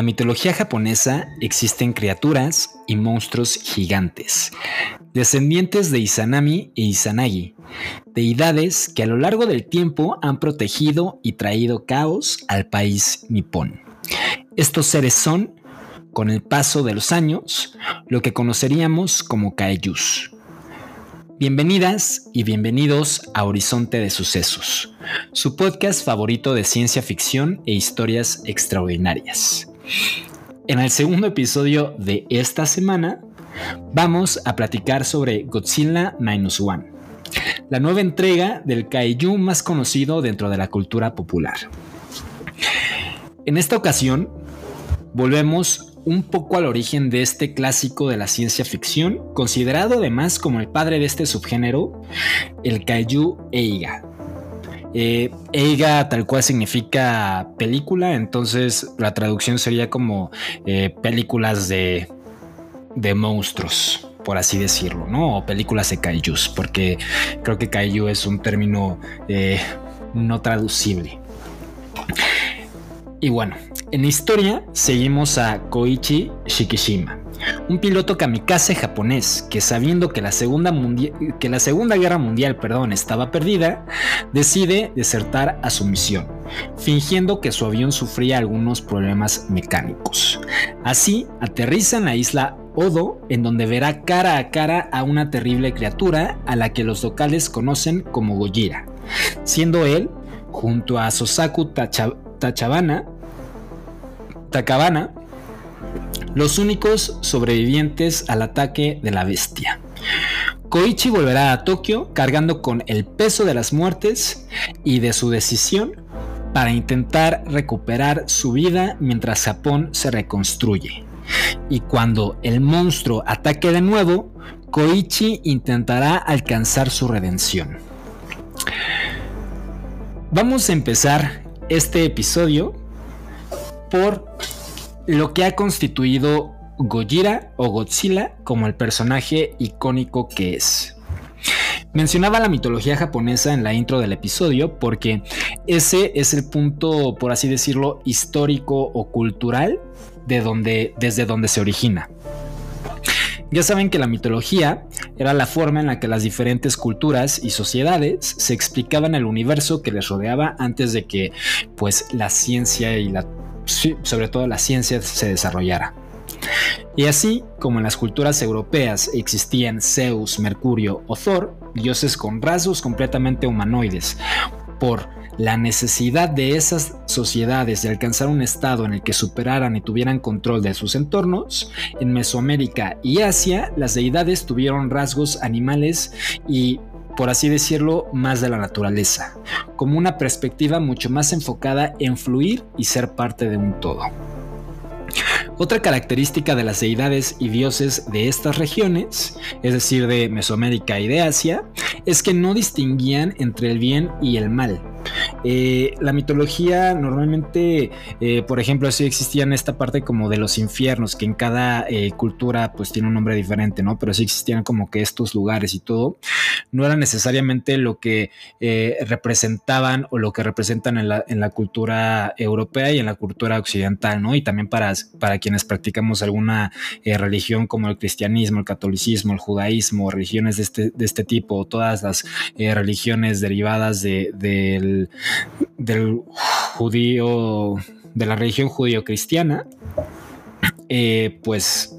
La mitología japonesa existen criaturas y monstruos gigantes, descendientes de Izanami e Izanagi, deidades que a lo largo del tiempo han protegido y traído caos al país nipón. Estos seres son, con el paso de los años, lo que conoceríamos como kaijus. Bienvenidas y bienvenidos a Horizonte de Sucesos, su podcast favorito de ciencia ficción e historias extraordinarias. En el segundo episodio de esta semana, vamos a platicar sobre Godzilla Minus One, la nueva entrega del kaiju más conocido dentro de la cultura popular. En esta ocasión, volvemos un poco al origen de este clásico de la ciencia ficción, considerado además como el padre de este subgénero, el kaiju Eiga. Eh, Eiga tal cual significa película, entonces la traducción sería como eh, películas de, de monstruos, por así decirlo, ¿no? O películas de kaijus, porque creo que kaiju es un término eh, no traducible. Y bueno, en historia seguimos a Koichi Shikishima, un piloto kamikaze japonés que sabiendo que la Segunda, que la segunda Guerra Mundial perdón, estaba perdida, decide desertar a su misión, fingiendo que su avión sufría algunos problemas mecánicos. Así, aterriza en la isla Odo, en donde verá cara a cara a una terrible criatura a la que los locales conocen como Gojira, siendo él, junto a Sosaku Tacha- Tachabana, Takabana, los únicos sobrevivientes al ataque de la bestia. Koichi volverá a Tokio cargando con el peso de las muertes y de su decisión para intentar recuperar su vida mientras Japón se reconstruye. Y cuando el monstruo ataque de nuevo, Koichi intentará alcanzar su redención. Vamos a empezar este episodio por lo que ha constituido Gojira o Godzilla como el personaje icónico que es. Mencionaba la mitología japonesa en la intro del episodio porque ese es el punto, por así decirlo, histórico o cultural de donde, desde donde se origina. Ya saben que la mitología era la forma en la que las diferentes culturas y sociedades se explicaban el universo que les rodeaba antes de que pues la ciencia y la sobre todo la ciencia se desarrollara. Y así como en las culturas europeas existían Zeus, Mercurio o Thor, dioses con rasgos completamente humanoides, por la necesidad de esas sociedades de alcanzar un estado en el que superaran y tuvieran control de sus entornos, en Mesoamérica y Asia las deidades tuvieron rasgos animales y por así decirlo, más de la naturaleza, como una perspectiva mucho más enfocada en fluir y ser parte de un todo. Otra característica de las deidades y dioses de estas regiones, es decir, de Mesoamérica y de Asia, es que no distinguían entre el bien y el mal. Eh, la mitología normalmente, eh, por ejemplo, así existían esta parte como de los infiernos, que en cada eh, cultura pues tiene un nombre diferente, ¿no? Pero sí existían como que estos lugares y todo, no era necesariamente lo que representaban o lo que representan en la, en la cultura europea y en la cultura occidental, ¿no? Y también para, para quienes practicamos alguna religión como el cristianismo, el catolicismo, el judaísmo, religiones de este, de este tipo, todas las religiones derivadas de, del, judío, de la religión judío-cristiana, eh, pues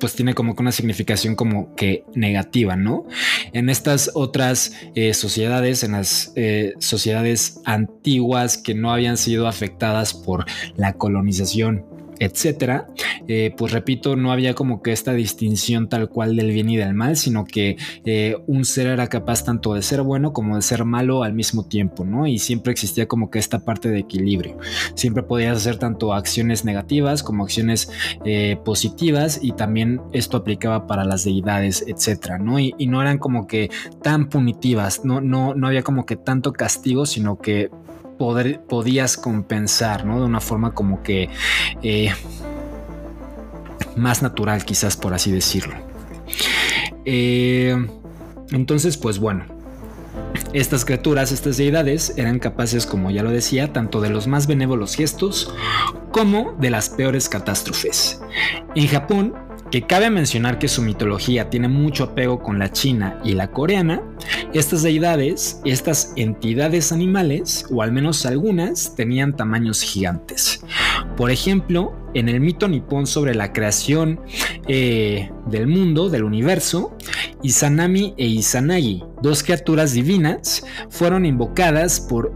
pues tiene como que una significación como que negativa, ¿no? En estas otras eh, sociedades, en las eh, sociedades antiguas que no habían sido afectadas por la colonización etcétera, eh, pues repito, no había como que esta distinción tal cual del bien y del mal, sino que eh, un ser era capaz tanto de ser bueno como de ser malo al mismo tiempo, ¿no? Y siempre existía como que esta parte de equilibrio. Siempre podías hacer tanto acciones negativas como acciones eh, positivas y también esto aplicaba para las deidades, etcétera, ¿no? Y, no eran como que tan punitivas, no, no, no había como que tanto castigo, sino que podías compensar, ¿no? De una forma como que eh, más natural, quizás por así decirlo. Eh, entonces, pues bueno, estas criaturas, estas deidades, eran capaces, como ya lo decía, tanto de los más benévolos gestos como de las peores catástrofes. En Japón, que cabe mencionar que su mitología tiene mucho apego con la china y la coreana, estas deidades, estas entidades animales, o al menos algunas, tenían tamaños gigantes. Por ejemplo, en el mito nipón sobre la creación eh, del mundo, del universo, Izanami e Izanagi, dos criaturas divinas, fueron invocadas por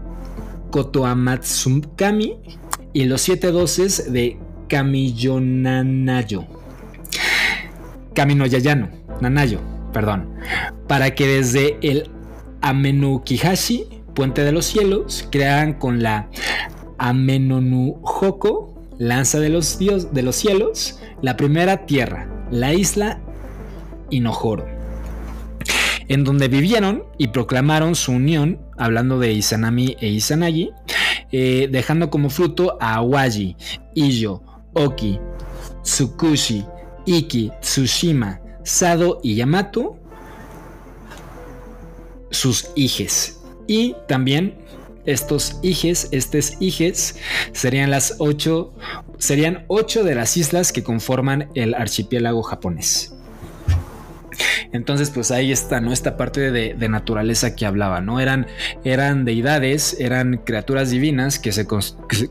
Kotoamatsukami y los siete doces de Kamiyonanayo. Camino Yayano, Nanayo, perdón, para que desde el Amenukihashi, Puente de los Cielos, crearan con la Amenonuhoko, Lanza de los, dios, de los Cielos, la primera tierra, la isla Inohoro, en donde vivieron y proclamaron su unión, hablando de Izanami e Izanagi, eh, dejando como fruto a Awaji, Iyo, Oki, Tsukushi, Iki, Tsushima, Sado y Yamato, sus hijes. Y también estos hijes, estos hijes, serían las ocho, serían ocho de las islas que conforman el archipiélago japonés. Entonces, pues ahí está, ¿no? Esta parte de, naturaleza que hablaba, ¿no? Eran, eran deidades, eran criaturas divinas que se,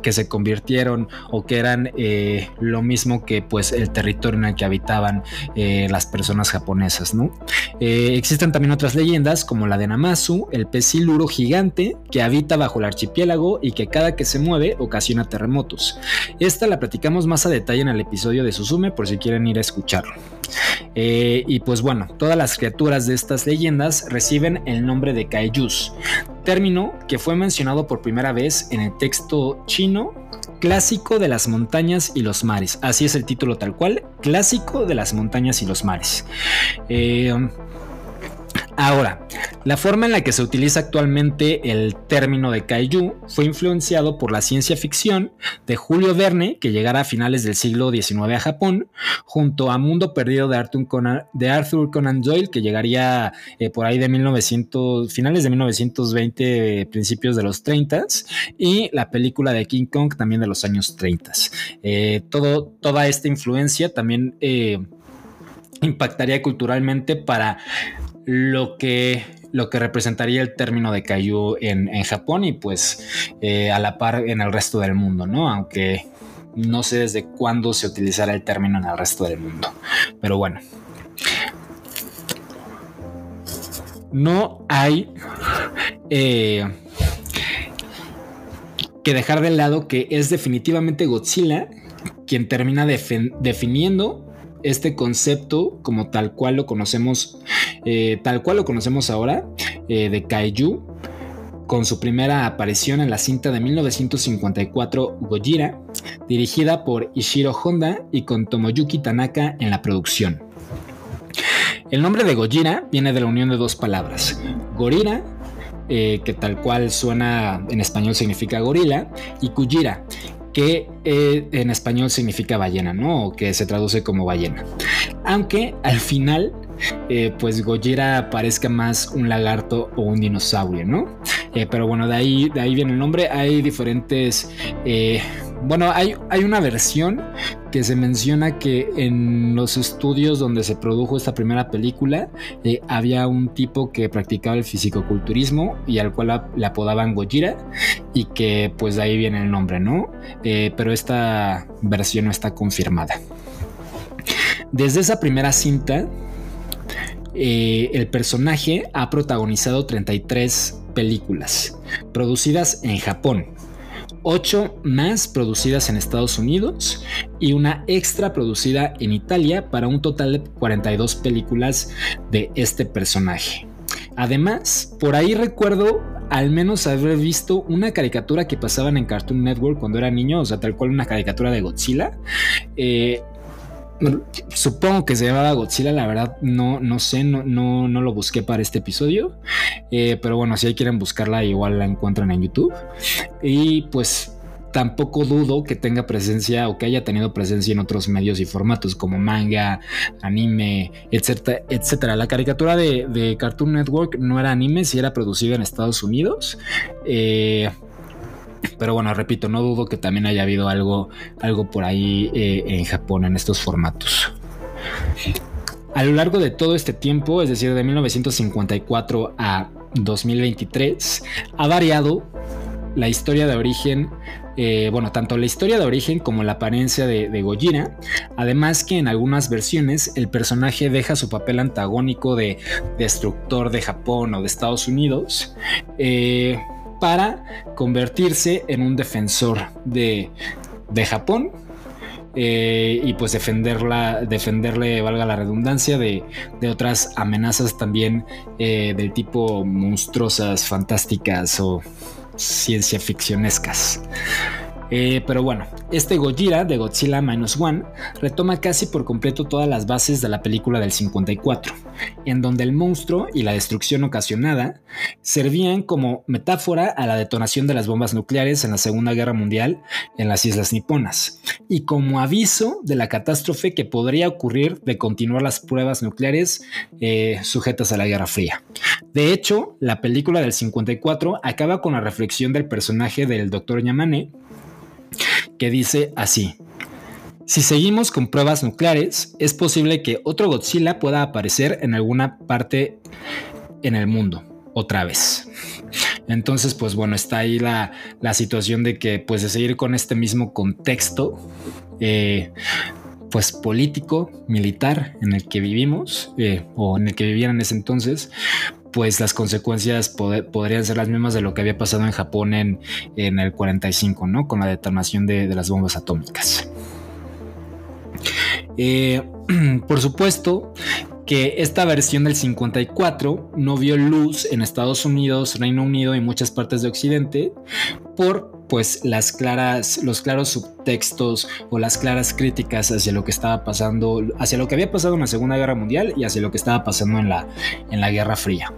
que se convirtieron o que eran eh, lo mismo que pues el territorio en el que habitaban eh, las personas japonesas, ¿no? Eh, existen también otras leyendas como la de Namazu, el pez siluro gigante que habita bajo el archipiélago y que cada que se mueve ocasiona terremotos. Esta la platicamos más a detalle en el episodio de Suzume por si quieren ir a escucharlo. Y pues bueno, todas las criaturas de estas leyendas reciben el nombre de kaijus, término que fue mencionado por primera vez en el texto chino Clásico de las montañas y los mares. Así es el título tal cual, Clásico de las montañas y los mares. Eh, Ahora, la forma en la que se utiliza actualmente el término de kaiju fue influenciado por la ciencia ficción de Julio Verne, que llegara a finales del siglo XIX a Japón, junto a Mundo Perdido de Arthur Conan, Doyle, que llegaría eh, por ahí de 1900, finales de 1920, principios de los 30, y la película de King Kong también de los años 30. Eh, todo, toda esta influencia también... Eh, impactaría culturalmente para lo que, lo que representaría el término de kaiju en, Japón y pues eh, a la par en el resto del mundo, ¿no? Aunque no sé desde cuándo se utilizará el término en el resto del mundo. Pero bueno. No hay eh, que dejar de lado que es definitivamente Godzilla quien termina definiendo este concepto como tal cual lo conocemos, eh, tal cual lo conocemos ahora, eh, de Kaiju, con su primera aparición en la cinta de 1954 Gojira, dirigida por Ishiro Honda y con Tomoyuki Tanaka en la producción. El nombre de Gojira viene de la unión de dos palabras, Gorira, eh, que tal cual suena en español significa gorila, y Kujira, que en español significa ballena, ¿no? O que se traduce como ballena. Aunque al final, eh, pues Gojira parezca más un lagarto o un dinosaurio, ¿no? Eh, pero bueno, de ahí, de ahí viene el nombre. Hay diferentes bueno, hay, hay, una versión que se menciona que en los estudios donde se produjo esta primera película eh, había un tipo que practicaba el fisicoculturismo y al cual le apodaban Gojira y que pues de ahí viene el nombre, ¿no? Eh, pero esta versión no está confirmada. Desde esa primera cinta, eh, el personaje ha protagonizado 33 películas producidas en Japón ocho más producidas en Estados Unidos y una extra producida en Italia para un total de 42 películas de este personaje. Además, por ahí recuerdo al menos haber visto una caricatura que pasaban en Cartoon Network cuando era niño, o sea, tal cual una caricatura de Godzilla. Eh, supongo que se llamaba Godzilla, la verdad no, no sé, no, no, no lo busqué para este episodio. Eh, pero bueno, si ahí quieren buscarla, igual la encuentran en YouTube. Y pues tampoco dudo que tenga presencia o que haya tenido presencia en otros medios y formatos como manga, anime, etcétera, etcétera. La caricatura de, Cartoon Network no era anime, si era producida en Estados Unidos. Eh, pero bueno, repito, no dudo que también haya habido algo, algo por ahí eh, en Japón en estos formatos. A lo largo de todo este tiempo, es decir, de 1954 a 2023, ha variado la historia de origen, eh, bueno, tanto la historia de origen como la apariencia de, de, además que en algunas versiones el personaje deja su papel antagónico de destructor de Japón o de Estados Unidos eh, para convertirse en un defensor de, de Japón eh, y pues defenderla, defenderle, valga la redundancia, de, de otras amenazas también eh, del tipo monstruosas, fantásticas o ciencia ficcionescas. Eh, pero bueno, este Gojira de Godzilla Minus One retoma casi por completo todas las bases de la película del 54, en donde el monstruo y la destrucción ocasionada servían como metáfora a la detonación de las bombas nucleares en la Segunda Guerra Mundial en las islas niponas, y como aviso de la catástrofe que podría ocurrir de continuar las pruebas nucleares eh, sujetas a la Guerra Fría. De hecho, la película del 54 acaba con la reflexión del personaje del Dr. Yamane, que dice así. Si seguimos con pruebas nucleares, es posible que otro Godzilla pueda aparecer en alguna parte en el mundo, otra vez. Entonces, pues bueno, está ahí la, situación de que, pues de seguir con este mismo contexto, eh, pues político, militar en el que vivimos, eh, o en el que vivían en ese entonces, pues las consecuencias podrían ser las mismas de lo que había pasado en Japón en, el 45, ¿no? Con la detonación de, las bombas atómicas. Eh, por supuesto que esta versión del 54 no vio luz en Estados Unidos, Reino Unido y muchas partes de Occidente por pues las claras, los claros subtextos o las claras críticas hacia lo que estaba pasando, hacia lo que había pasado en la Segunda Guerra Mundial y hacia lo que estaba pasando en la, en la Guerra Fría.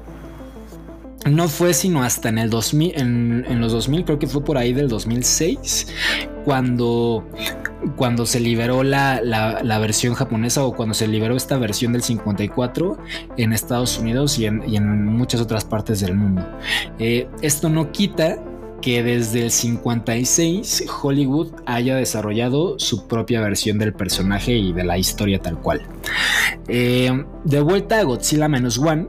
No fue sino hasta en el 2000, en, los 2000, creo que fue por ahí del 2006, cuando, cuando se liberó la, versión japonesa o cuando se liberó esta versión del 54 en Estados Unidos y en, muchas otras partes del mundo. Eh, esto no quita que desde el 56 Hollywood haya desarrollado su propia versión del personaje y de la historia tal cual. Eh, de vuelta a Godzilla Menos One,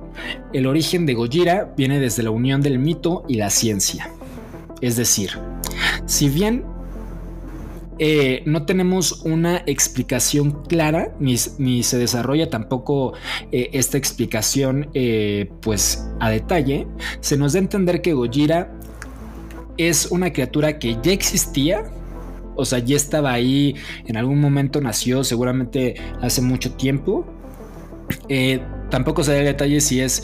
el origen de Gojira viene desde la unión del mito y la ciencia. Es decir, si bien eh, no tenemos una explicación clara, ni, se desarrolla tampoco eh, esta explicación pues a detalle, se nos da a entender que Gojira es una criatura que ya existía, o sea, ya estaba ahí, en algún momento nació, seguramente hace mucho tiempo. Eh, tampoco se da el detalle si es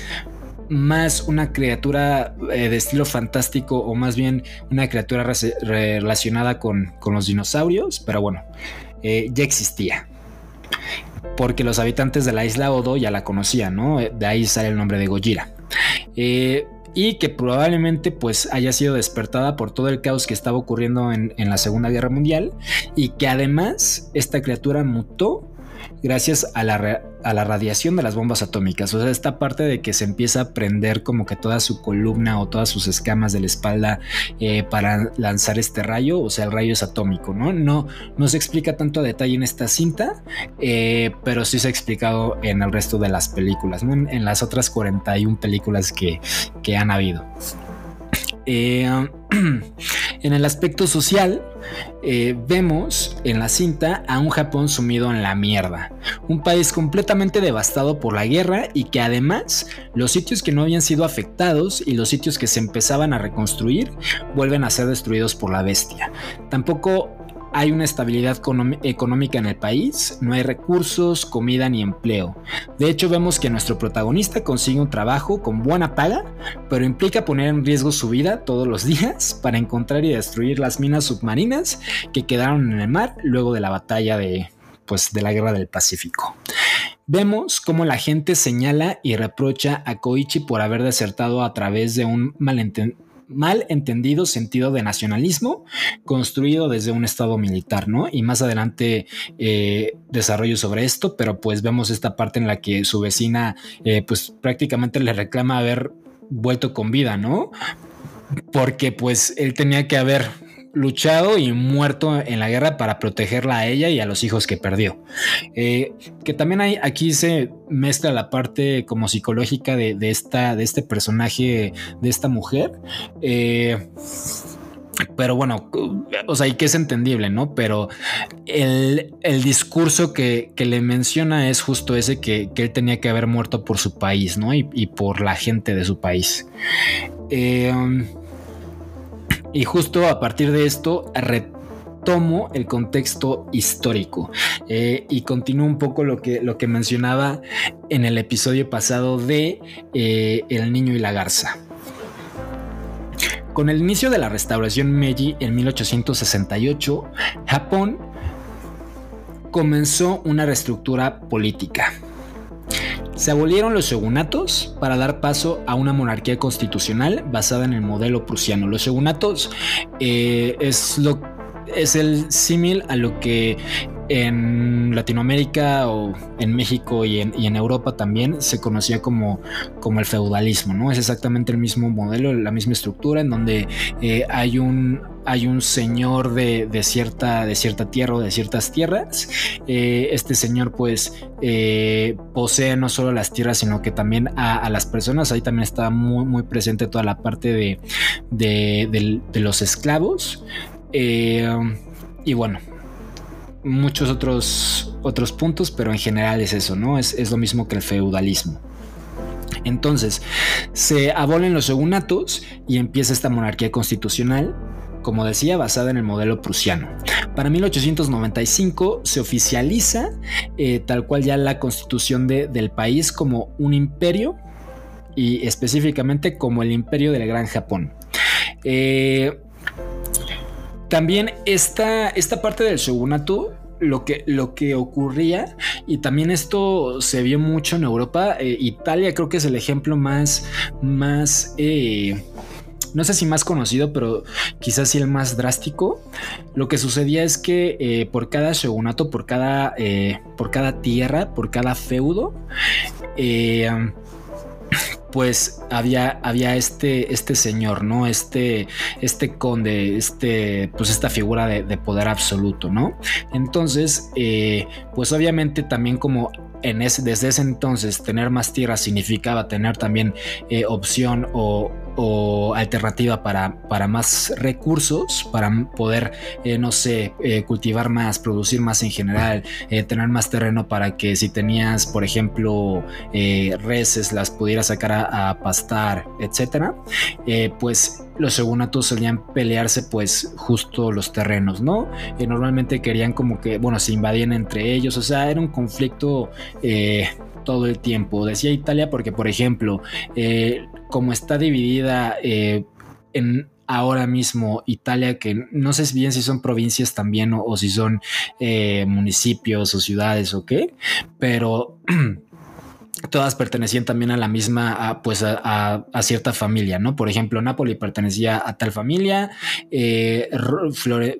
más una criatura eh, de estilo fantástico o más bien una criatura relacionada con, los dinosaurios, pero bueno, eh, ya existía. Porque los habitantes de la isla Odo ya la conocían, ¿no? De ahí sale el nombre de Gojira y que probablemente pues haya sido despertada por todo el caos que estaba ocurriendo en, en la Segunda Guerra Mundial y que además esta criatura mutó gracias a la, a la radiación de las bombas atómicas. O sea, esta parte de que se empieza a prender como que toda su columna o todas sus escamas de la espalda eh, para lanzar este rayo, o sea, el rayo es atómico, ¿no? No, no se explica tanto a detalle en esta cinta, eh, pero sí se ha explicado en el resto de las películas, ¿no? en, las otras 41 películas que, que han habido. Eh, en el aspecto social, eh, vemos en la cinta a un Japón sumido en la mierda. Un país completamente devastado por la guerra y que además los sitios que no habían sido afectados y los sitios que se empezaban a reconstruir vuelven a ser destruidos por la bestia. Tampoco hay una estabilidad económica en el país, no hay recursos, comida ni empleo. De hecho, vemos que nuestro protagonista consigue un trabajo con buena paga, pero implica poner en riesgo su vida todos los días para encontrar y destruir las minas submarinas que quedaron en el mar luego de la batalla de, pues, de la guerra del Pacífico. Vemos cómo la gente señala y reprocha a Koichi por haber desertado a través de un malentendido mal entendido sentido de nacionalismo construido desde un estado militar, ¿no? Y más adelante eh, desarrollo sobre esto, pero pues vemos esta parte en la que su vecina eh, pues prácticamente le reclama haber vuelto con vida, ¿no? Porque pues él tenía que haber luchado y muerto en la guerra para protegerla a ella y a los hijos que perdió. Eh, que también hay, aquí se mezcla la parte como psicológica de, esta, de este personaje, de esta mujer. Eh, pero bueno, o sea, y que es entendible, ¿no? Pero el, discurso que, le menciona es justo ese que, él tenía que haber muerto por su país, ¿no? Y, por la gente de su país. Eh, y justo a partir de esto retomo el contexto histórico eh, y continúo un poco lo que, lo que mencionaba en el episodio pasado de eh, El niño y la garza. Con el inicio de la restauración Meiji en 1868, Japón comenzó una reestructura política se abolieron los shogunatos para dar paso a una monarquía constitucional basada en el modelo prusiano. Los shogunatos eh, es lo es el símil a lo que en Latinoamérica o en México y en, Europa también se conocía como, como, el feudalismo, ¿no? Es exactamente el mismo modelo, la misma estructura en donde eh, hay un hay un señor de, cierta, de cierta tierra o de ciertas tierras. Eh, este señor pues eh, posee no solo las tierras, sino que también a, las personas. Ahí también está muy, muy presente toda la parte de, de, de los esclavos. y bueno, muchos otros, otros puntos, pero en general es eso, ¿no? Es, lo mismo que el feudalismo. Entonces, se abolen los segunatos y empieza esta monarquía constitucional, como decía, basada en el modelo prusiano. Para 1895 se oficializa eh, tal cual ya la constitución del país como un imperio y específicamente como el imperio del Gran Japón. Eh, también esta, esta parte del shogunato lo que, lo que ocurría, y también esto se vio mucho en Europa, eh, Italia creo que es el ejemplo más, más, eh, no sé si más conocido, pero quizás sí el más drástico. Lo que sucedía es que eh, por cada shogunato, por cada, por cada tierra, por cada feudo, pues había, había este, este señor, ¿no? Este, este conde, este, pues esta figura de, poder absoluto, ¿no? Entonces, eh, pues obviamente también como en ese, desde ese entonces tener más tierra significaba tener también eh, opción o, o alternativa para, para más recursos, para poder, eh, no sé, cultivar más, producir más en general, tener más terreno para que si tenías, por ejemplo, reses, las pudieras sacar a, pastar, etcétera, pues los segunatos solían pelearse pues justo los terrenos, ¿no? normalmente querían como que, bueno, se invadían entre ellos, o sea, era un conflicto todo el tiempo. Decía Italia porque, por ejemplo, eh, como está dividida eh, en ahora mismo Italia, que no sé bien si son provincias también o, si son eh, municipios o ciudades o qué, pero... todas pertenecían también a la misma, pues a, cierta familia, ¿no? Por ejemplo, Nápoles pertenecía a tal familia, eh,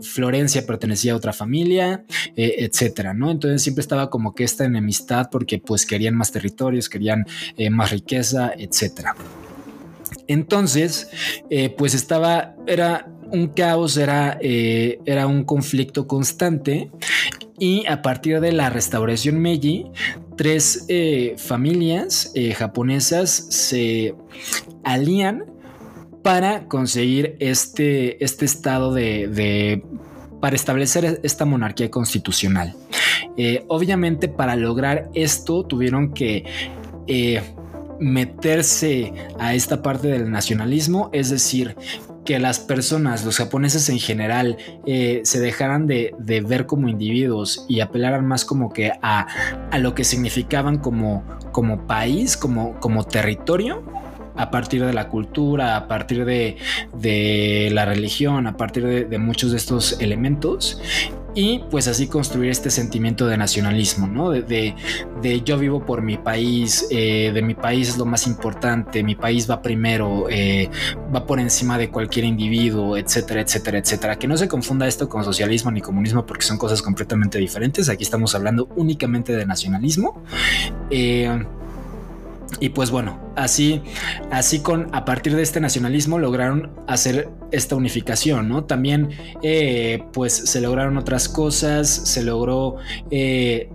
Florencia pertenecía a otra familia, eh, etcétera, ¿no? Entonces siempre estaba como que esta enemistad porque pues querían más territorios, querían eh, más riqueza, etcétera. Entonces, pues estaba, era un caos, era, era un conflicto constante y a partir de la restauración Meiji, tres eh, familias eh, japonesas se alían para conseguir este, este estado de, para establecer esta monarquía constitucional. Eh, obviamente para lograr esto tuvieron que meterse a esta parte del nacionalismo, es decir, que las personas, los japoneses en general, eh, se dejaran de, ver como individuos y apelaran más como que a, lo que significaban como, como país, como, como territorio a partir de la cultura, a partir de, la religión, a partir de, muchos de estos elementos y pues así construir este sentimiento de nacionalismo, ¿no? De, yo vivo por mi país, eh, de mi país es lo más importante, mi país va primero, eh, va por encima de cualquier individuo, etcétera, etcétera, etcétera. Que no se confunda esto con socialismo ni comunismo porque son cosas completamente diferentes. Aquí estamos hablando únicamente de nacionalismo. Eh, y pues bueno, así, así con a partir de este nacionalismo lograron hacer esta unificación, ¿no? También, eh, pues se lograron otras cosas, se logró eh,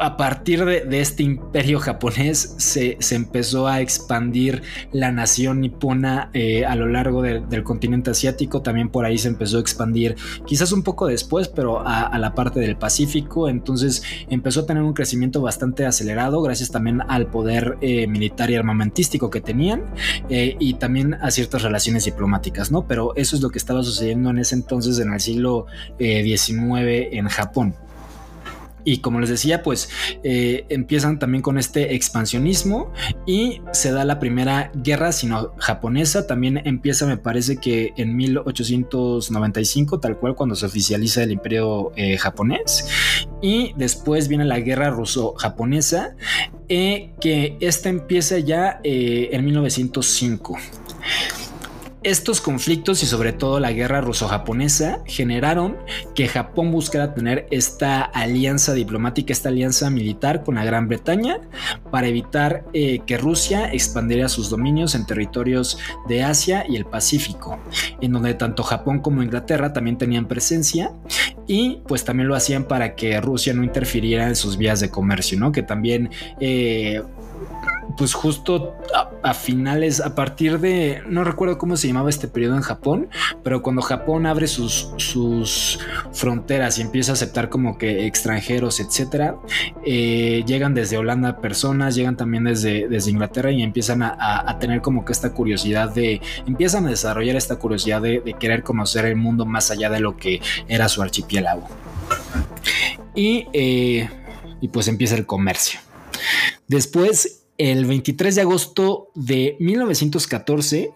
a partir de, este imperio japonés se, empezó a expandir la nación nipona eh, a lo largo del continente asiático. También por ahí se empezó a expandir, quizás un poco después, pero a, la parte del Pacífico. Entonces empezó a tener un crecimiento bastante acelerado, gracias también al poder eh, militar y armamentístico que tenían eh, y también a ciertas relaciones diplomáticas, ¿no? Pero eso es lo que estaba sucediendo en ese entonces, en el siglo XIX en Japón. Y como les decía, pues eh, empiezan también con este expansionismo y se da la primera guerra sino-japonesa. También empieza, me parece que en 1895, tal cual cuando se oficializa el imperio eh, japonés. Y después viene la guerra ruso-japonesa, eh, que esta empieza ya en 1905. Estos conflictos y sobre todo la guerra ruso-japonesa generaron que Japón buscara tener esta alianza diplomática, esta alianza militar con la Gran Bretaña para evitar eh, que Rusia expandiera sus dominios en territorios de Asia y el Pacífico, en donde tanto Japón como Inglaterra también tenían presencia y pues también lo hacían para que Rusia no interfiriera en sus vías de comercio, ¿no? Que también eh, pues justo a, finales, a partir de, no recuerdo cómo se llamaba este periodo en Japón, pero cuando Japón abre sus, sus fronteras y empieza a aceptar como que extranjeros, etcétera, eh, llegan desde Holanda personas, llegan también desde, desde Inglaterra y empiezan a, tener como que esta curiosidad de, empiezan a desarrollar esta curiosidad de, querer conocer el mundo más allá de lo que era su archipiélago. Y, eh, y pues empieza el comercio. Después el 23 de agosto de 1914,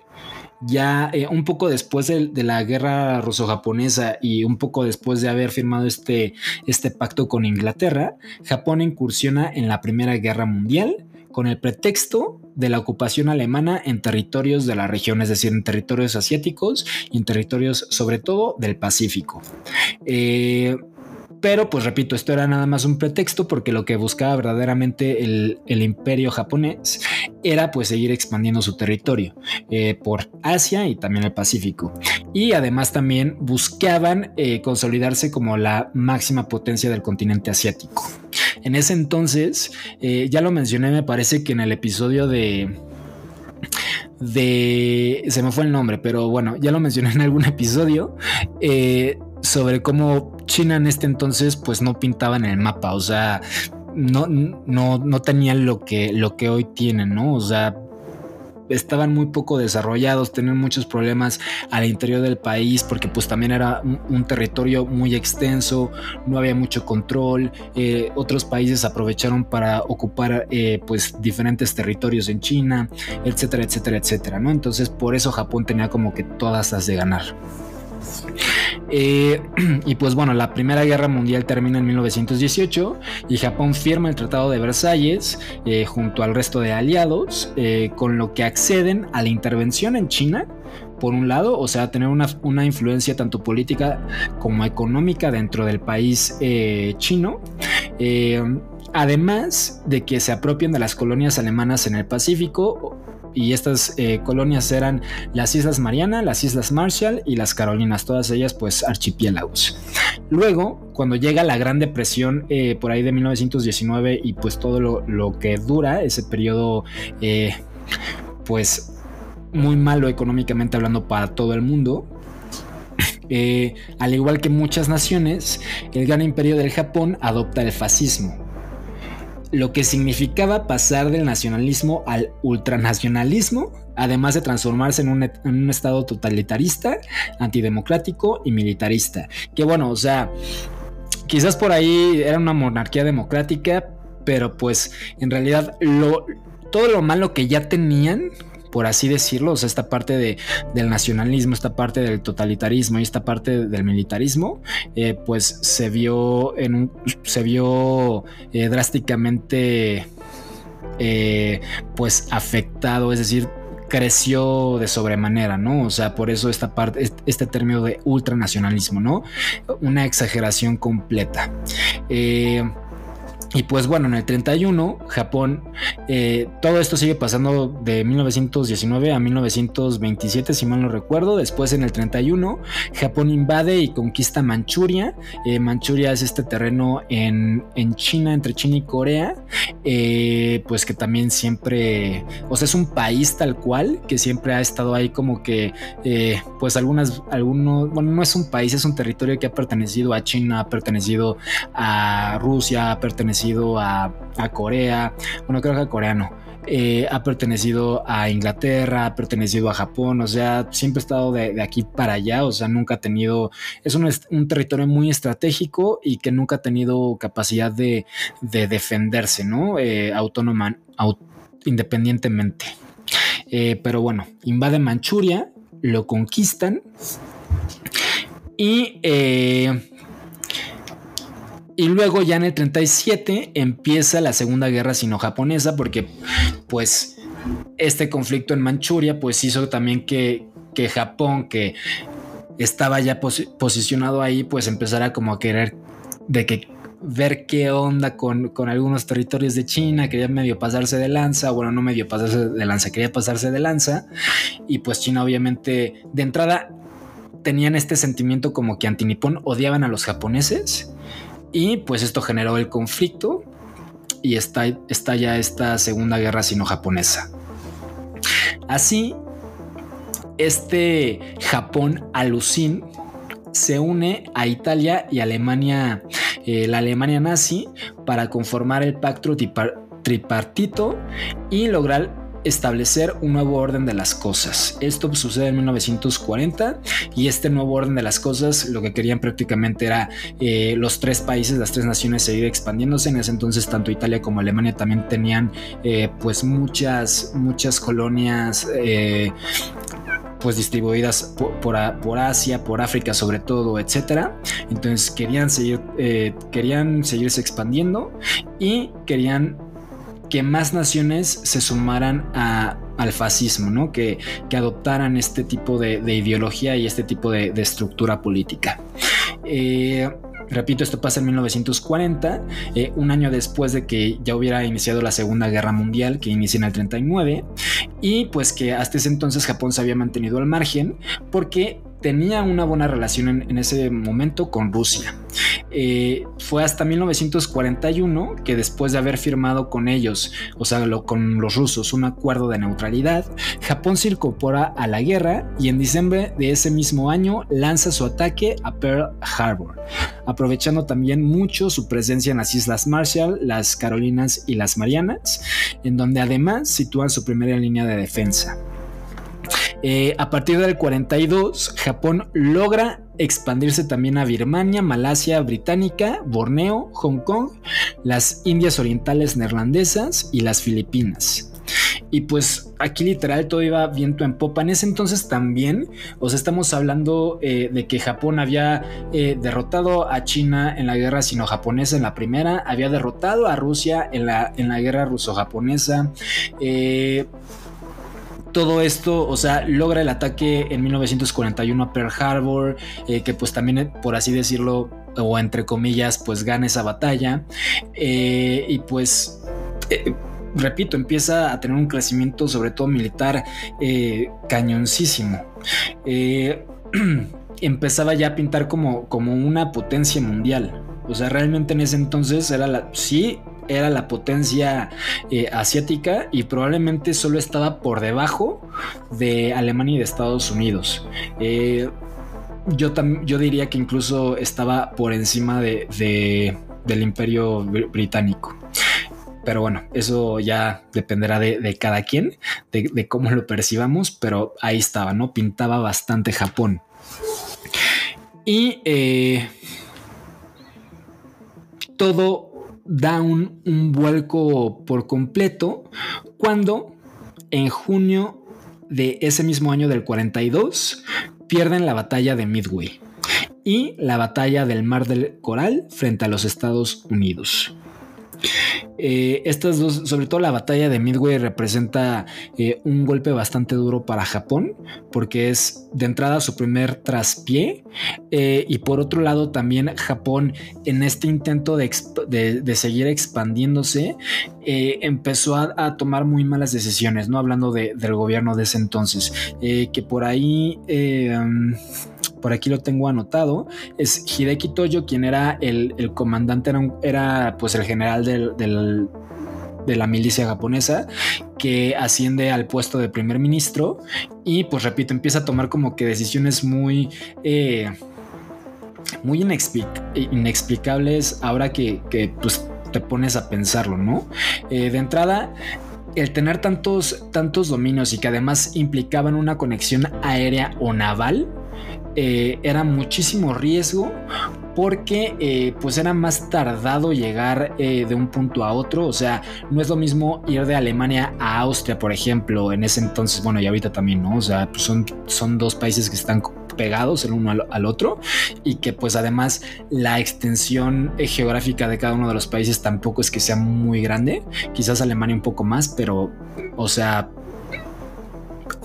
ya eh, un poco después de, la guerra ruso-japonesa y un poco después de haber firmado este, este pacto con Inglaterra, Japón incursiona en la Primera Guerra Mundial con el pretexto de la ocupación alemana en territorios de la región, es decir, en territorios asiáticos y en territorios sobre todo del Pacífico. Eh, pero pues repito, esto era nada más un pretexto porque lo que buscaba verdaderamente el, imperio japonés era pues seguir expandiendo su territorio eh, por Asia y también el Pacífico. Y además también buscaban eh, consolidarse como la máxima potencia del continente asiático. En ese entonces, eh, ya lo mencioné, me parece que en el episodio de de. Se me fue el nombre, pero bueno, ya lo mencioné en algún episodio. Sobre cómo China en este entonces pues no pintaba en el mapa, o sea, no, no, no tenían lo que, lo que hoy tienen, ¿no? O sea, estaban muy poco desarrollados, tenían muchos problemas al interior del país porque pues también era un, territorio muy extenso, no había mucho control, eh, otros países aprovecharon para ocupar eh, pues diferentes territorios en China, etcétera, etcétera, etcétera, ¿no? Entonces por eso Japón tenía como que todas las de ganar. Eh, y pues bueno, la Primera Guerra Mundial termina en 1918 y Japón firma el Tratado de Versalles eh, junto al resto de aliados, eh, con lo que acceden a la intervención en China por un lado, o sea, tener una, una, influencia tanto política como económica dentro del país chino. además de que se apropien de las colonias alemanas en el Pacífico y estas eh, colonias eran las Islas Mariana, las Islas Marshall y las Carolinas, todas ellas pues archipiélagos. Luego, cuando llega la Gran Depresión eh, por ahí de 1919 y pues todo lo, que dura ese periodo eh, pues muy malo económicamente hablando para todo el mundo, al igual que muchas naciones, el gran imperio del Japón adopta el fascismo, lo que significaba pasar del nacionalismo al ultranacionalismo, además de transformarse en un, en un, estado totalitarista, antidemocrático y militarista. Que bueno, o sea, quizás por ahí era una monarquía democrática, pero pues en realidad todo lo malo que ya tenían por así decirlo, o sea, esta parte de, del nacionalismo, esta parte del totalitarismo y esta parte del militarismo, eh, pues se vio en se vio eh, drásticamente eh, pues afectado, es decir, creció de sobremanera, ¿no? O sea, por eso esta parte, este término de ultranacionalismo, ¿no? Una exageración completa. Eh, y pues bueno, en el 31, Japón, eh, todo esto sigue pasando de 1919 a 1927, si mal no recuerdo. Después en el 31, Japón invade y conquista Manchuria. Eh, Manchuria es este terreno en, en, China, entre China y Corea, eh, pues que también siempre, o sea, es un país tal cual, que siempre ha estado ahí como que, pues algunas, algunos, bueno, no es un país, es un territorio que ha pertenecido a China, ha pertenecido a Rusia, ha pertenecido a, Corea, bueno, creo que a coreano. Eh, ha pertenecido a Inglaterra, ha pertenecido a Japón, o sea, siempre ha estado de, aquí para allá, o sea, nunca ha tenido, es un, territorio muy estratégico y que nunca ha tenido capacidad de, de defenderse, ¿no? Eh, autónoma, aut, independientemente. Eh, pero bueno, invade Manchuria, lo conquistan y y luego ya en el 37 empieza la Segunda Guerra Sino-Japonesa porque pues este conflicto en Manchuria pues hizo también que, que Japón que estaba ya pos posicionado ahí pues empezara como a querer de que ver qué onda con, con, algunos territorios de China, quería medio pasarse de lanza, bueno, no medio pasarse de lanza, quería pasarse de lanza, y pues China obviamente de entrada tenían este sentimiento como que antinipón odiaban a los japoneses, y pues esto generó el conflicto y está, está ya esta segunda guerra sino-japonesa. Así, este Japón alucin se une a Italia y Alemania, eh, la Alemania nazi, para conformar el pacto tripartito y lograr establecer un nuevo orden de las cosas. Esto sucede en 1940 y este nuevo orden de las cosas lo que querían prácticamente era eh, los tres países, las tres naciones seguir expandiéndose. En ese entonces tanto Italia como Alemania también tenían eh, pues muchas, muchas colonias. Eh, pues distribuidas por, por, Asia, por África sobre todo, etcétera. Entonces querían seguir, querían seguirse expandiendo y querían que más naciones se sumaran al fascismo, ¿no? Que, que, adoptaran este tipo de, de, ideología y este tipo de, de estructura política. Eh, Repito, esto pasa en 1940, eh, un año después de que ya hubiera iniciado la Segunda Guerra Mundial, que inicia en el 39, y pues que hasta ese entonces Japón se había mantenido al margen porque tenía una buena relación en, ese momento con Rusia. Eh, fue hasta 1941 que después de haber firmado con ellos, o sea, con los rusos, un acuerdo de neutralidad, Japón se incorpora a la guerra y en diciembre de ese mismo año lanza su ataque a Pearl Harbor, aprovechando también mucho su presencia en las Islas Marshall, las Carolinas y las Marianas, en donde además sitúan su primera línea de defensa. Eh, a partir del 42, Japón logra expandirse también a Birmania, Malasia Británica, Borneo, Hong Kong, las Indias Orientales Neerlandesas y las Filipinas. Y pues aquí literal todo iba viento en popa. En ese entonces también, o sea, estamos hablando eh, de que Japón había eh, derrotado a China en la guerra sino-japonesa en la primera, había derrotado a Rusia en la, en la guerra ruso-japonesa. Todo esto, o sea, logra el ataque en 1941 a Pearl Harbor, eh, que pues también, por así decirlo, o entre comillas, pues gana esa batalla. Eh, y pues... Eh, repito, empieza a tener un crecimiento, sobre todo militar, eh, cañoncísimo. Eh, empezaba ya a pintar como, como una potencia mundial. O sea, realmente en ese entonces era la. Sí, era la potencia eh, asiática y probablemente solo estaba por debajo de Alemania y de Estados Unidos. Eh, yo, yo diría que incluso estaba por encima de, del imperio británico. Pero bueno, eso ya dependerá de, cada quien, de, cómo lo percibamos, pero ahí estaba, ¿no? Pintaba bastante Japón. Y eh, todo da un, vuelco por completo cuando en junio de ese mismo año del 42 pierden la batalla de Midway y la batalla del Mar del Coral frente a los Estados Unidos. Eh, estas dos, sobre todo la batalla de Midway, representa eh, un golpe bastante duro para Japón, porque es de entrada su primer traspié. Eh, y por otro lado, también Japón, en este intento de, seguir expandiéndose, empezó a, tomar muy malas decisiones, no hablando del gobierno de ese entonces, que por ahí por aquí lo tengo anotado, es Hideki Toyo, quien era el, comandante, era, pues el general de la milicia japonesa que asciende al puesto de primer ministro y pues repito, empieza a tomar como que decisiones muy... Eh, muy inexplicables ahora que, pues, te pones a pensarlo, ¿no? Eh, de entrada, el tener tantos, tantos dominios y que además implicaban una conexión aérea o naval, eh, era muchísimo riesgo porque eh, pues era más tardado llegar eh, de un punto a otro, o sea, no es lo mismo ir de Alemania a Austria, por ejemplo, en ese entonces, bueno, y ahorita también, ¿no? O sea, pues son, son dos países que están pegados el uno al, otro y que pues además la extensión geográfica de cada uno de los países tampoco es que sea muy grande, quizás Alemania un poco más, pero o sea,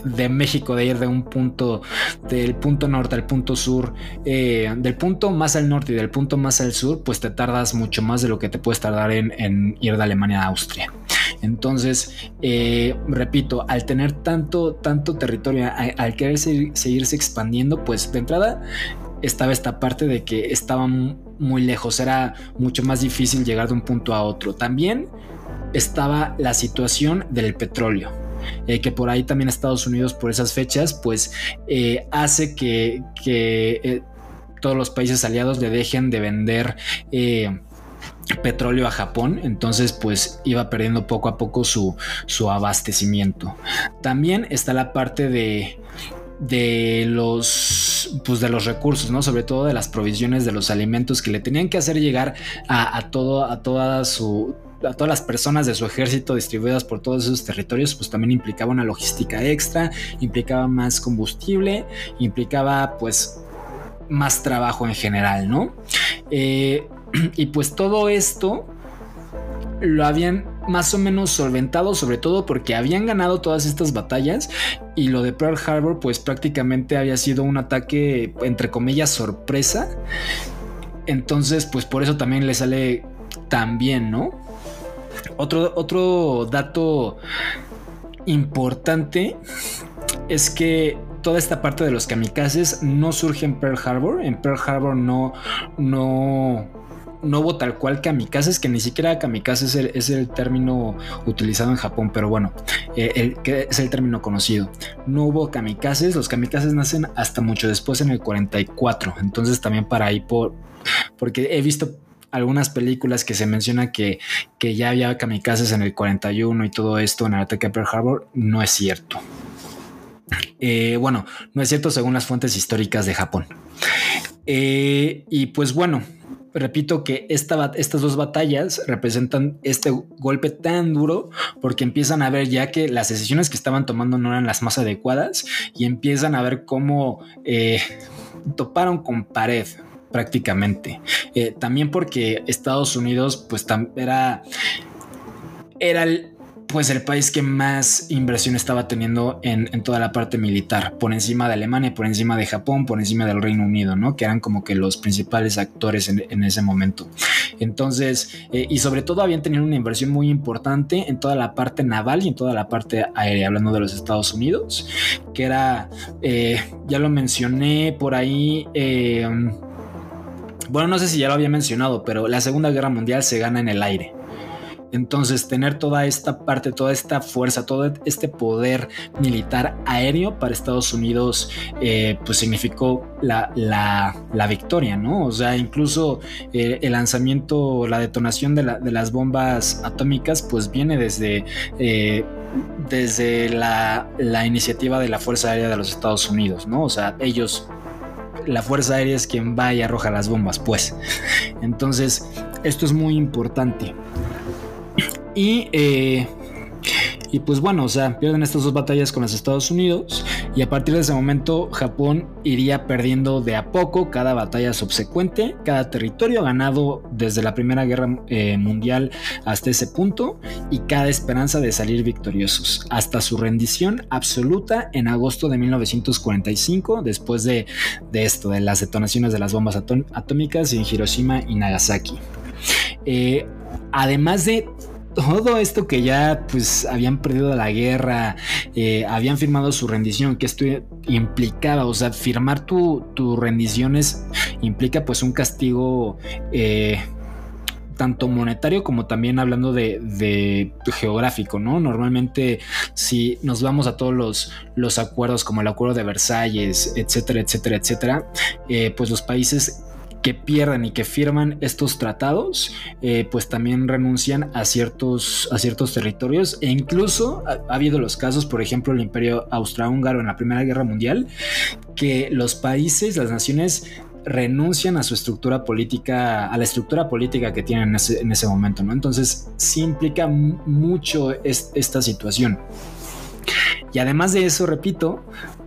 de México, de ir de un punto, del punto norte al punto sur, eh, del punto más al norte y del punto más al sur, pues te tardas mucho más de lo que te puedes tardar en, ir de Alemania a Austria. Entonces, eh, repito, al tener tanto, tanto territorio, al, querer seguirse expandiendo, pues de entrada estaba esta parte de que estaban muy lejos, era mucho más difícil llegar de un punto a otro. También estaba la situación del petróleo eh, que por ahí también Estados Unidos por esas fechas, pues eh, hace que, eh, todos los países aliados le dejen de vender petróleo a Japón, entonces pues iba perdiendo poco a poco su, su abastecimiento. También está la parte de, de los pues de los recursos, ¿no? Sobre todo de las provisiones de los alimentos que le tenían que hacer llegar a, a todo, a toda su a todas las personas de su ejército distribuidas por todos esos territorios, pues también implicaba una logística extra, implicaba más combustible, implicaba pues más trabajo en general, ¿no? Eh, y pues todo esto lo habían más o menos solventado, sobre todo porque habían ganado todas estas batallas y lo de Pearl Harbor pues prácticamente había sido un ataque entre comillas sorpresa. Entonces pues por eso también le sale tan bien, ¿no? Otro, otro dato importante es que toda esta parte de los kamikazes no surge en Pearl Harbor. En Pearl Harbor no, no, no hubo tal cual kamikazes, que ni siquiera kamikaze es el, término utilizado en Japón, pero bueno, eh, el, que es el término conocido. No hubo kamikazes, los kamikazes nacen hasta mucho después en el 44, entonces también para ahí por, porque he visto algunas películas que se menciona que, que ya había kamikazes en el 41 y todo esto en el ataque a Pearl Harbor, no es cierto. Eh, bueno, no es cierto según las fuentes históricas de Japón. Eh, y pues bueno, repito que esta, estas dos batallas representan este golpe tan duro porque empiezan a ver ya que las decisiones que estaban tomando no eran las más adecuadas y empiezan a ver cómo eh, toparon con pared prácticamente. Eh, también porque Estados Unidos pues era, era el, pues el país que más inversión estaba teniendo en, toda la parte militar, por encima de Alemania, por encima de Japón, por encima del Reino Unido, ¿no? Que eran como que los principales actores en, ese momento. Entonces, eh, y sobre todo habían tenido una inversión muy importante en toda la parte naval y en toda la parte aérea, hablando de los Estados Unidos, que era, eh, ya lo mencioné por ahí, bueno, no sé si ya lo había mencionado, pero la Segunda Guerra Mundial se gana en el aire. Entonces, tener toda esta parte, toda esta fuerza, todo este poder militar aéreo para Estados Unidos, eh, pues significó la, victoria, ¿no? O sea, incluso eh, el lanzamiento, la detonación de, las bombas atómicas, pues viene desde, eh, desde la, la iniciativa de la Fuerza Aérea de los Estados Unidos, ¿no? O sea, ellos la Fuerza Aérea es quien va y arroja las bombas, pues. Entonces, esto es muy importante. Y, eh, y pues bueno, o sea, pierden estas dos batallas con los Estados Unidos y a partir de ese momento Japón iría perdiendo de a poco cada batalla subsecuente, cada territorio ganado desde la Primera Guerra eh, Mundial hasta ese punto y cada esperanza de salir victoriosos, hasta su rendición absoluta en agosto de 1945, después de, esto, de las detonaciones de las bombas atómicas en Hiroshima y Nagasaki. Eh, además de todo esto que ya pues habían perdido la guerra, eh, habían firmado su rendición, que esto implicaba, o sea, firmar tu, tu rendición implica pues un castigo eh, tanto monetario como también hablando de, geográfico, ¿no? Normalmente si nos vamos a todos los, los acuerdos como el acuerdo de Versalles, etcétera, etcétera, etcétera, eh, pues los países que pierdan y que firman estos tratados, eh, pues también renuncian a ciertos, a ciertos territorios e incluso ha, habido los casos, por ejemplo, el imperio austrohúngaro en la Primera Guerra Mundial, que los países, las naciones renuncian a su estructura política, a la estructura política que tienen en ese, momento, ¿no? Entonces sí implica mucho esta situación. Y además de eso, repito,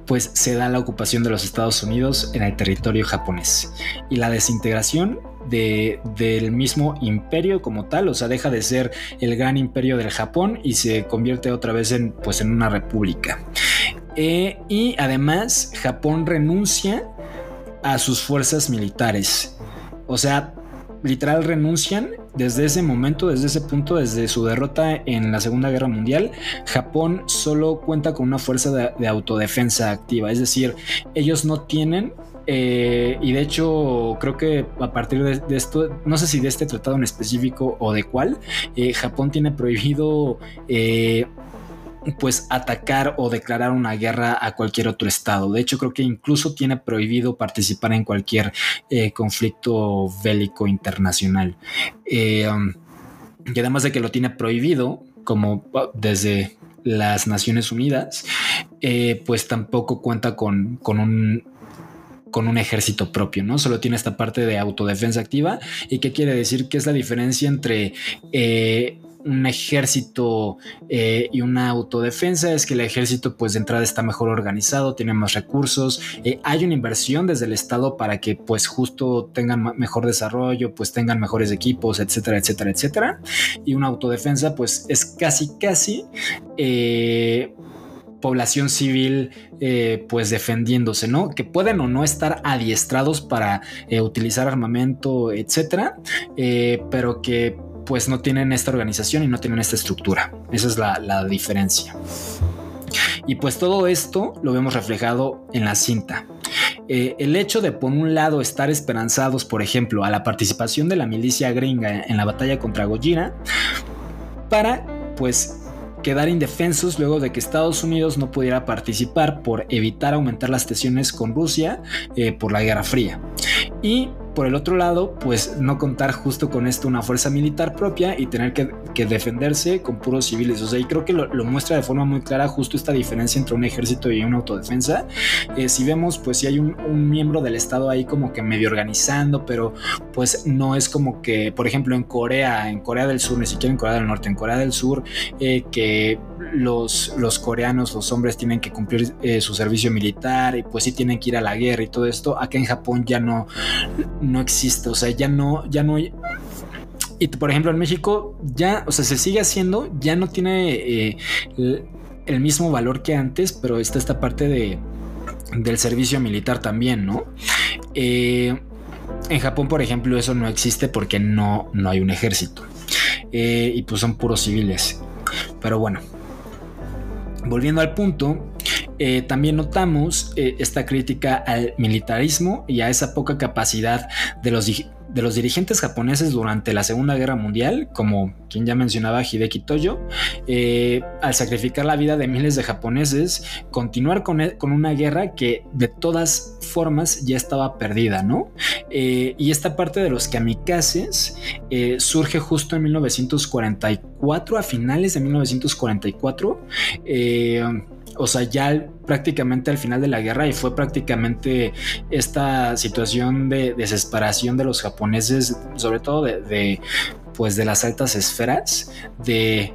pues se da la ocupación de los Estados Unidos en el territorio japonés y la desintegración del mismo imperio como tal, o sea, deja de ser el gran imperio del Japón y se convierte otra vez en, pues, en una república. Eh, y además, Japón renuncia a sus fuerzas militares. O sea, literal renuncian desde ese momento, desde ese punto, desde su derrota en la Segunda Guerra Mundial, Japón solo cuenta con una fuerza de, autodefensa activa, es decir, ellos no tienen eh, y de hecho, creo que a partir de, esto, no sé si de este tratado en específico o de cuál, eh, Japón tiene prohibido eh, pues atacar o declarar una guerra a cualquier otro estado. De hecho, creo que incluso tiene prohibido participar en cualquier eh, conflicto bélico internacional. Eh, um, y además de que lo tiene prohibido, como desde las Naciones Unidas, eh, pues tampoco cuenta con, con un con un ejército propio, ¿no? Solo tiene esta parte de autodefensa activa. ¿Y qué quiere decir? ¿Qué es la diferencia entre un ejército eh, y una autodefensa es que el ejército pues de entrada está mejor organizado, tiene más recursos, eh, hay una inversión desde el Estado para que pues justo tengan mejor desarrollo, pues tengan mejores equipos, etcétera, etcétera, etcétera. Y una autodefensa pues es casi, casi... Eh, población civil pues defendiéndose, ¿no? Que pueden o no estar adiestrados para utilizar armamento, etcétera, pero que pues no tienen esta organización y no tienen esta estructura. Esa es la, diferencia. Y pues todo esto lo vemos reflejado en la cinta. Eh, el hecho de por un lado estar esperanzados, por ejemplo, a la participación de la milicia gringa en la batalla contra Gojira, para pues quedar indefensos luego de que Estados Unidos no pudiera participar por evitar aumentar las tensiones con Rusia eh, por la Guerra Fría. Y por el otro lado, pues no contar justo con esto una fuerza militar propia y tener que, defenderse con puros civiles. O sea, y creo que lo, muestra de forma muy clara justo esta diferencia entre un ejército y una autodefensa. Eh, si vemos, pues si hay un, miembro del Estado ahí como que medio organizando, pero pues no es como que, por ejemplo, en Corea, en Corea del Sur, ni siquiera en Corea del Norte, en Corea del Sur, eh, que los, los coreanos, los hombres tienen que cumplir eh, su servicio militar y pues sí tienen que ir a la guerra y todo esto. Acá en Japón ya no no existe, o sea, ya no, ya no... Y por ejemplo en México ya, o sea, se sigue haciendo, ya no tiene eh, el, mismo valor que antes, pero está esta parte de, del servicio militar también, ¿no? Eh, en Japón, por ejemplo, eso no existe porque no, no hay un ejército. Eh, y pues son puros civiles. Pero bueno, volviendo al punto, eh, también notamos eh, esta crítica al militarismo y a esa poca capacidad de los, de los dirigentes japoneses durante la Segunda Guerra Mundial, como quien ya mencionaba Hideki Toyo, eh, al sacrificar la vida de miles de japoneses, continuar con, e, con, una guerra que de todas formas ya estaba perdida, ¿no? Y esta parte de los kamikazes surge justo en 1944, a finales de 1944 o sea, ya prácticamente al final de la guerra y fue prácticamente esta situación de desesperación de los japoneses, sobre todo de, pues de las altas esferas, de,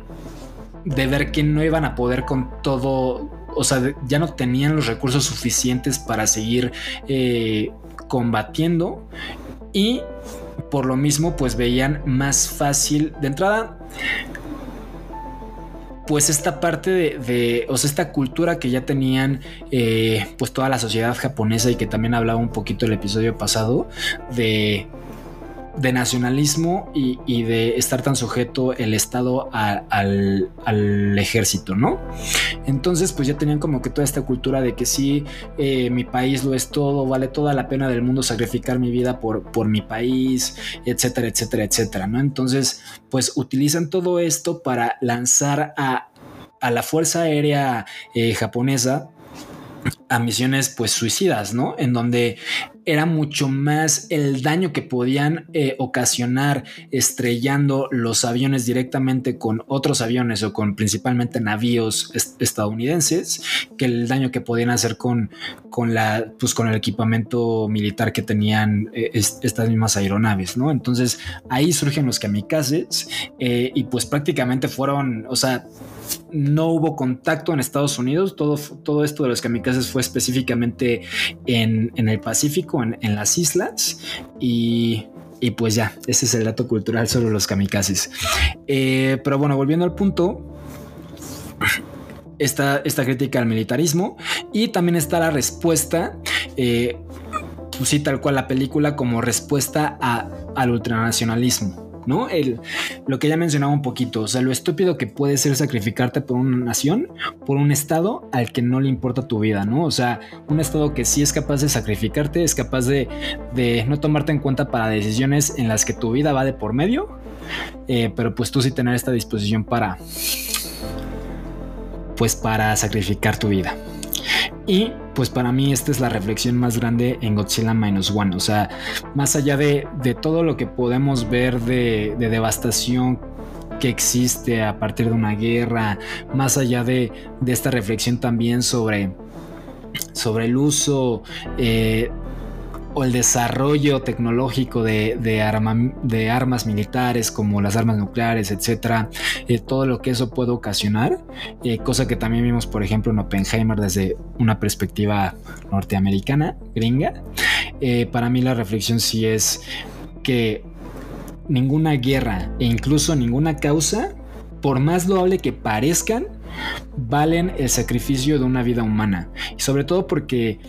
de ver que no iban a poder con todo, o sea, ya no tenían los recursos suficientes para seguir eh, combatiendo y por lo mismo pues veían más fácil de entrada pues esta parte de, o sea, esta cultura que ya tenían eh, pues toda la sociedad japonesa y que también hablaba un poquito el episodio pasado de de nacionalismo y, de estar tan sujeto el Estado al, ejército, ¿no? Entonces, pues ya tenían como que toda esta cultura de que sí, eh, mi país lo es todo, vale toda la pena del mundo sacrificar mi vida por, por mi país, etcétera, etcétera, etcétera, ¿no? Entonces, pues utilizan todo esto para lanzar a, la Fuerza Aérea eh, japonesa a misiones pues suicidas, ¿no? En donde era mucho más el daño que podían eh, ocasionar estrellando los aviones directamente con otros aviones o con principalmente navíos estadounidenses que el daño que podían hacer con, con, la, pues, con el equipamiento militar que tenían eh, estas mismas aeronaves, ¿no? Entonces ahí surgen los kamikazes eh, y pues prácticamente fueron, o sea, no hubo contacto en Estados Unidos, todo, todo esto de los kamikazes fue específicamente en, en el Pacífico en, las islas y, pues ya, ese es el dato cultural sobre los kamikazes. Eh, pero bueno, volviendo al punto, está esta crítica al militarismo y también está la respuesta, eh, pues tal cual la película como respuesta al ultranacionalismo. ¿No? El, lo que ya mencionaba un poquito, o sea, lo estúpido que puede ser sacrificarte por una nación, por un estado al que no le importa tu vida, ¿no? O sea, un estado que sí es capaz de sacrificarte, es capaz de, no tomarte en cuenta para decisiones en las que tu vida va de por medio, eh, pero pues tú sí tener esta disposición para, pues para sacrificar tu vida. Y pues para mí esta es la reflexión más grande en Godzilla Minus One. O sea, más allá de, todo lo que podemos ver de, devastación que existe a partir de una guerra, más allá de, esta reflexión también sobre, sobre el uso eh, o el desarrollo tecnológico de, de, armas militares como las armas nucleares, etcétera, eh, todo lo que eso puede ocasionar, eh, cosa que también vimos, por ejemplo, en Oppenheimer desde una perspectiva norteamericana, gringa. Eh, para mí la reflexión sí es que ninguna guerra e incluso ninguna causa, por más loable que parezcan, valen el sacrificio de una vida humana. Y sobre todo porque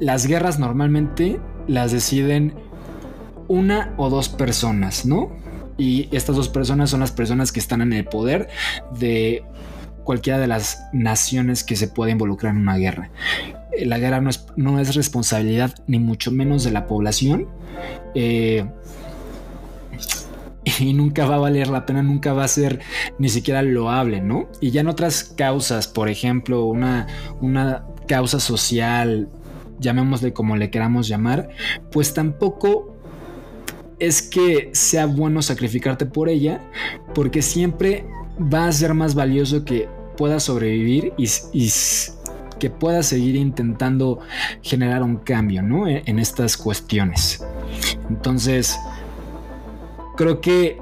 las guerras normalmente las deciden una o dos personas, ¿no? Y estas dos personas son las personas que están en el poder de cualquiera de las naciones que se puede involucrar en una guerra. Eh, la guerra no es, no es responsabilidad ni mucho menos de la población. Eh, y nunca va a valer la pena, nunca va a ser ni siquiera loable, ¿no? Y ya en otras causas, por ejemplo, una, una causa social llamémosle como le queramos llamar, pues tampoco es que sea bueno sacrificarte por ella, porque siempre va a ser más valioso que puedas sobrevivir y, que puedas seguir intentando generar un cambio, ¿no? E, en, estas cuestiones. Entonces, creo que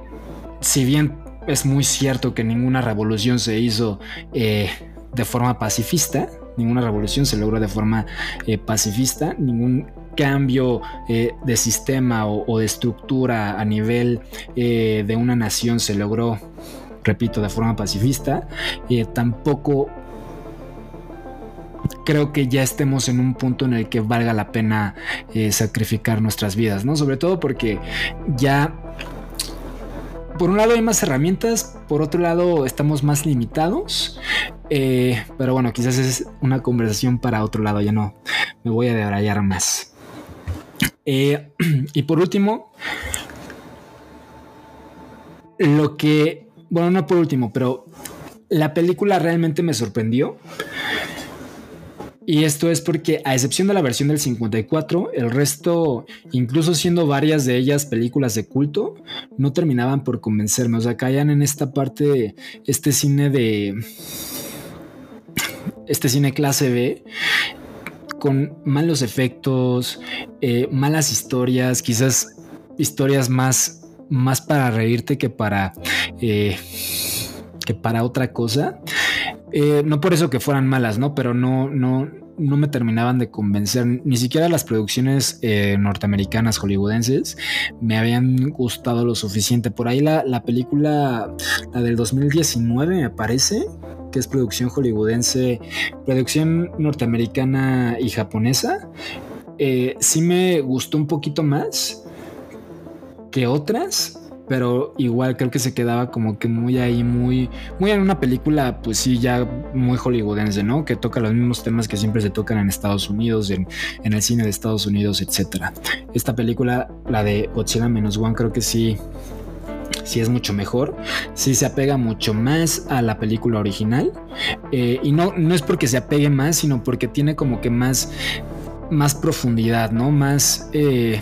si bien es muy cierto que ninguna revolución se hizo eh, de forma pacifista, ninguna revolución se logró de forma eh, pacifista, ningún cambio eh, de sistema o, de estructura a nivel eh, de una nación se logró, repito, de forma pacifista, tampoco creo que ya estemos en un punto en el que valga la pena sacrificar nuestras vidas, ¿no? Sobre todo porque ya por un lado hay más herramientas, por otro lado estamos más limitados. Eh, pero bueno, quizás es una conversación para otro lado, ya no me voy a debrayar más. Eh, y por último, lo que, bueno, no por último, pero la película realmente me sorprendió. Y esto es porque, a excepción de la versión del 54, el resto, incluso siendo varias de ellas películas de culto, no terminaban por convencerme. O sea, caían en esta parte, este cine de. Este cine clase B, con malos efectos, eh, malas historias, quizás historias más, más para reírte que para. Eh, que para otra cosa. Eh, no por eso que fueran malas, ¿no? Pero no, no, no me terminaban de convencer. Ni siquiera las producciones eh, norteamericanas, hollywoodenses, me habían gustado lo suficiente. Por ahí la, la, película, la del 2019, me parece, que es producción hollywoodense, producción norteamericana y japonesa, eh, sí me gustó un poquito más que otras pero igual creo que se quedaba como que muy ahí, muy, muy en una película, pues sí, ya muy hollywoodense, ¿no? Que toca los mismos temas que siempre se tocan en Estados Unidos, en, en el cine de Estados Unidos, etcétera. Esta película, la de Godzilla menos One, creo que sí, sí es mucho mejor, sí se apega mucho más a la película original. Eh, y no, no es porque se apegue más, sino porque tiene como que más, más profundidad, ¿no? Más... Eh,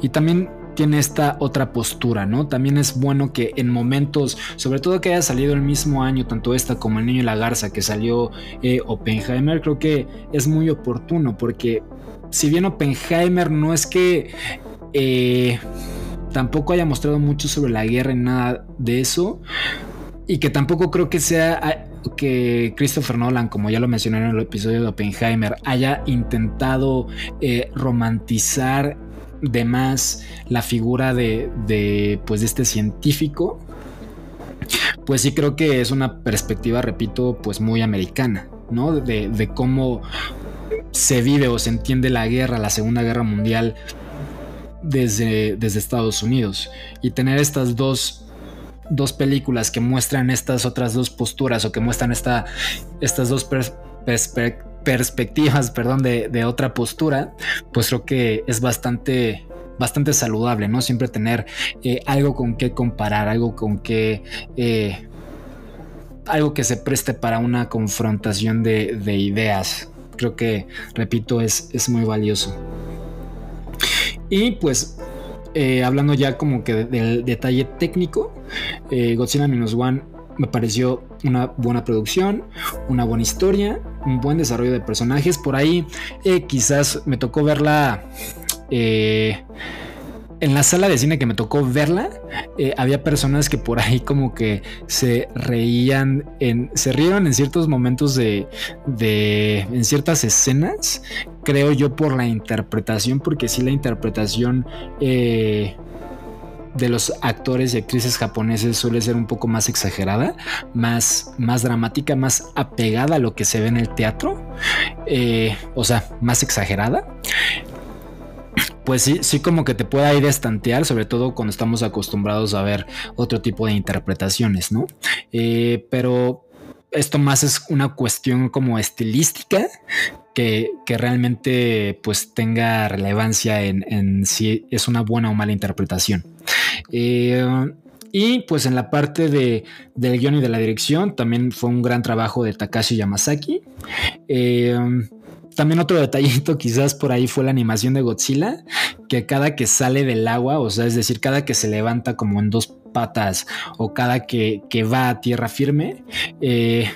y también tiene esta otra postura, ¿no? También es bueno que en momentos, sobre todo que haya salido el mismo año, tanto esta como El Niño y la Garza, que salió eh, Oppenheimer, creo que es muy oportuno, porque si bien Oppenheimer no es que... Eh, tampoco haya mostrado mucho sobre la guerra y nada de eso. Y que tampoco creo que sea ah, que Christopher Nolan, como ya lo mencioné en el episodio de Oppenheimer, haya intentado eh, romantizar de más la figura de, de, pues de este científico, pues sí creo que es una perspectiva, repito, pues muy americana, ¿no? De, de cómo se vive o se entiende la guerra, la Segunda Guerra Mundial desde, desde Estados Unidos. Y tener estas dos, dos, películas que muestran estas otras dos posturas o que muestran esta, estas dos perspectivas perspectivas, perdón, de, otra postura, pues creo que es bastante bastante saludable, ¿no? Siempre tener eh, algo con qué comparar, algo con qué... Eh, algo que se preste para una confrontación de, de ideas. Creo que, repito, es, es, muy valioso. Y pues, eh, hablando ya como que del detalle técnico, Godzilla Minus One me pareció una buena producción, una buena historia, un buen desarrollo de personajes. Por ahí eh, quizás me tocó verla... Eh, en la sala de cine que me tocó verla, eh, había personas que por ahí como que se reían, en, se rieron en ciertos momentos de, de, en ciertas escenas, creo yo por la interpretación, porque sí la interpretación eh, de los actores y actrices japoneses suele ser un poco más exagerada, más, más dramática, más apegada a lo que se ve en el teatro, eh, o sea, más exagerada pues sí, sí como que te pueda ir a estantear, sobre todo cuando estamos acostumbrados a ver otro tipo de interpretaciones, ¿no? Eh, pero esto más es una cuestión como estilística que, que realmente pues tenga relevancia en, en, si es una buena o mala interpretación. Eh, y pues en la parte de, del guion y de la dirección también fue un gran trabajo de Takashi Yamazaki. Eh, también otro detallito quizás por ahí fue la animación de Godzilla, que cada que sale del agua, o sea, es decir, cada que se levanta como en dos patas o cada que, que va a tierra firme, eh,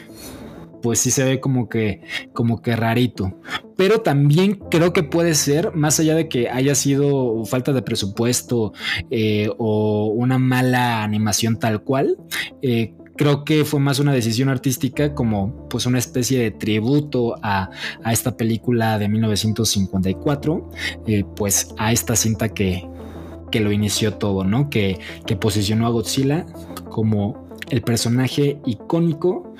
pues sí se ve como que, como que rarito. Pero también creo que puede ser, más allá de que haya sido falta de presupuesto eh, o una mala animación tal cual, eh, creo que fue más una decisión artística como pues una especie de tributo a, a esta película de 1954, eh, pues a esta cinta que, que lo inició todo, ¿no? Que, que posicionó a Godzilla como el personaje icónico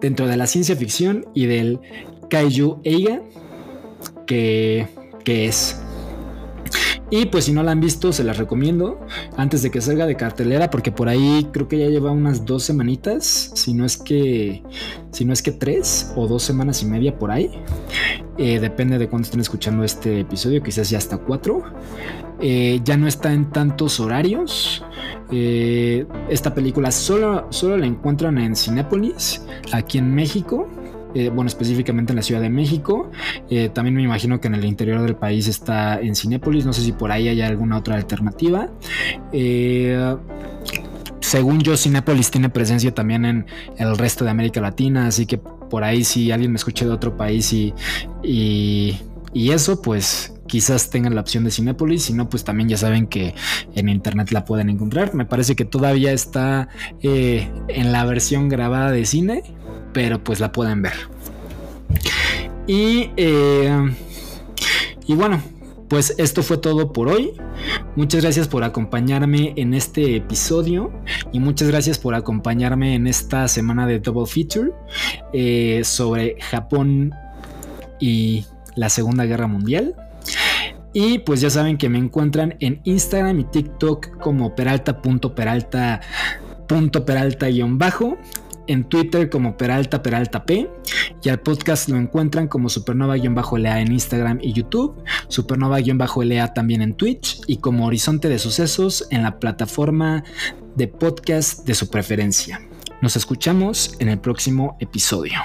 dentro de la ciencia ficción y del kaiju Eiga que, que es. Y pues si no la han visto, se las recomiendo antes de que salga de cartelera, porque por ahí creo que ya lleva unas dos semanitas, si no es que, si no es que tres o dos semanas y media por ahí. Eh, depende de cuándo estén escuchando este episodio, quizás ya hasta cuatro. Eh, ya no está en tantos horarios. Eh, esta película solo, solo la encuentran en Cinépolis, aquí en México. Eh, bueno, específicamente en la Ciudad de México. Eh, también me imagino que en el interior del país está en Cinépolis. No sé si por ahí hay alguna otra alternativa. Eh, según yo, Cinépolis tiene presencia también en el resto de América Latina, así que por ahí si alguien me escucha de otro país y, y, y eso, pues quizás tengan la opción de Cinépolis, si no, pues también ya saben que en internet la pueden encontrar. Me parece que todavía está en la versión grabada de cine, pero pues la pueden ver. Y, eh, y bueno, pues esto fue todo por hoy. Muchas gracias por acompañarme en este episodio y muchas gracias por acompañarme en esta semana de Double Feature eh, sobre Japón y la Segunda Guerra Mundial. Y pues ya saben que me encuentran en Instagram y TikTok como peralta.peralta.peralta-bajo en Twitter como Peralta Peralta P y al podcast lo encuentran como Supernova-LA en Instagram y YouTube, Supernova-LA también en Twitch y como Horizonte de Sucesos en la plataforma de podcast de su preferencia. Nos escuchamos en el próximo episodio.